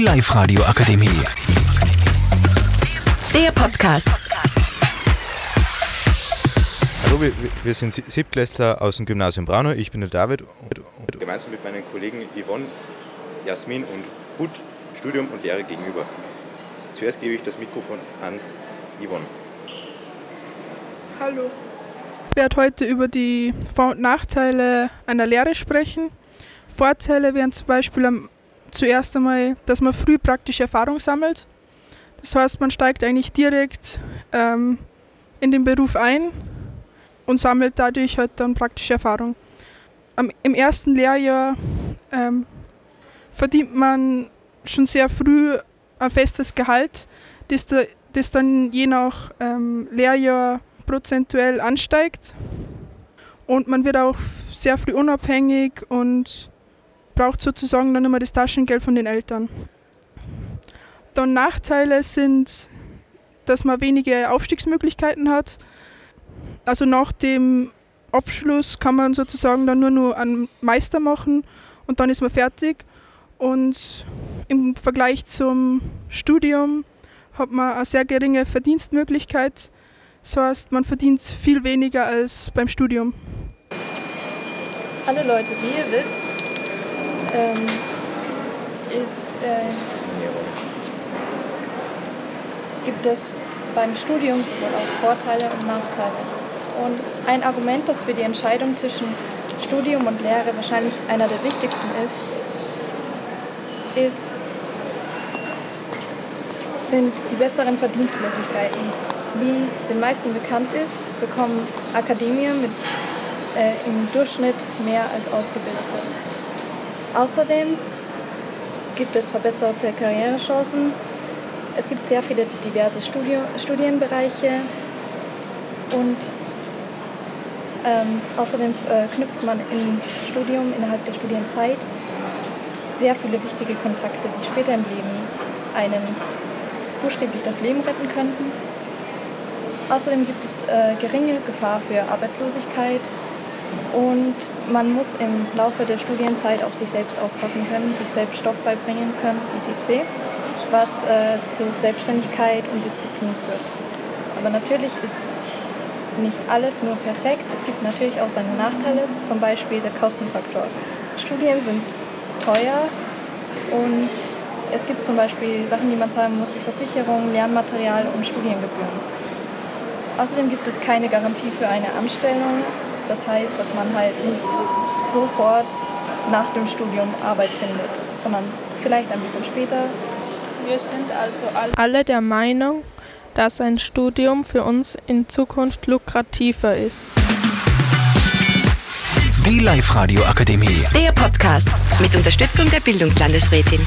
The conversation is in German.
Die Live-Radio Akademie. Der Podcast. Hallo, wir, wir sind Sie- Siebtklässler aus dem Gymnasium Braunau. Ich bin der David. Und gemeinsam mit meinen Kollegen Yvonne, Jasmin und Ruth Studium und Lehre gegenüber. Zuerst gebe ich das Mikrofon an Yvonne. Hallo. Ich werde heute über die Vor- und Nachteile einer Lehre sprechen. Vorteile wären zum Beispiel am, zuerst einmal, dass man früh praktische Erfahrung sammelt. Das heißt, man steigt eigentlich direkt ähm, in den Beruf ein und sammelt dadurch halt dann praktische Erfahrung. Am, Im ersten Lehrjahr ähm, verdient man schon sehr früh ein festes Gehalt, das, da, das dann je nach ähm, Lehrjahr prozentuell ansteigt. Und man wird auch sehr früh unabhängig und braucht sozusagen dann immer das Taschengeld von den Eltern. Dann Nachteile sind, dass man wenige Aufstiegsmöglichkeiten hat. Also nach dem Abschluss kann man sozusagen dann nur noch einen Meister machen und dann ist man fertig. Und im Vergleich zum Studium hat man eine sehr geringe Verdienstmöglichkeit. Das heißt, man verdient viel weniger als beim Studium. Hallo Leute, wie ihr wisst, ähm, ist, äh, gibt es beim Studium sowohl auch Vorteile und Nachteile. Und ein Argument, das für die Entscheidung zwischen Studium und Lehre wahrscheinlich einer der wichtigsten ist, ist sind die besseren Verdienstmöglichkeiten. Wie den meisten bekannt ist, bekommen Akademien mit äh, im Durchschnitt mehr als Ausgebildete. Außerdem gibt es verbesserte Karrierechancen. Es gibt sehr viele diverse Studio Studienbereiche und ähm, außerdem äh, knüpft man im Studium innerhalb der Studienzeit sehr viele wichtige Kontakte, die später im Leben einen buchstäblich das Leben retten könnten. Außerdem gibt es äh, geringe Gefahr für Arbeitslosigkeit und man muss im Laufe der Studienzeit auf sich selbst aufpassen können, sich selbst Stoff beibringen können, etc., was äh, zu Selbstständigkeit und Disziplin führt. Aber natürlich ist nicht alles nur perfekt. Es gibt natürlich auch seine Nachteile, zum Beispiel der Kostenfaktor. Studien sind teuer und es gibt zum Beispiel Sachen, die man zahlen muss, wie Versicherung, Lernmaterial und Studiengebühren. Außerdem gibt es keine Garantie für eine Anstellung. Das heißt, dass man halt nicht sofort nach dem Studium Arbeit findet, sondern vielleicht ein bisschen später. Wir sind also alle alle der Meinung, dass ein Studium für uns in Zukunft lukrativer ist. Die Live-Radio Akademie. Der Podcast mit Unterstützung der Bildungslandesrätin.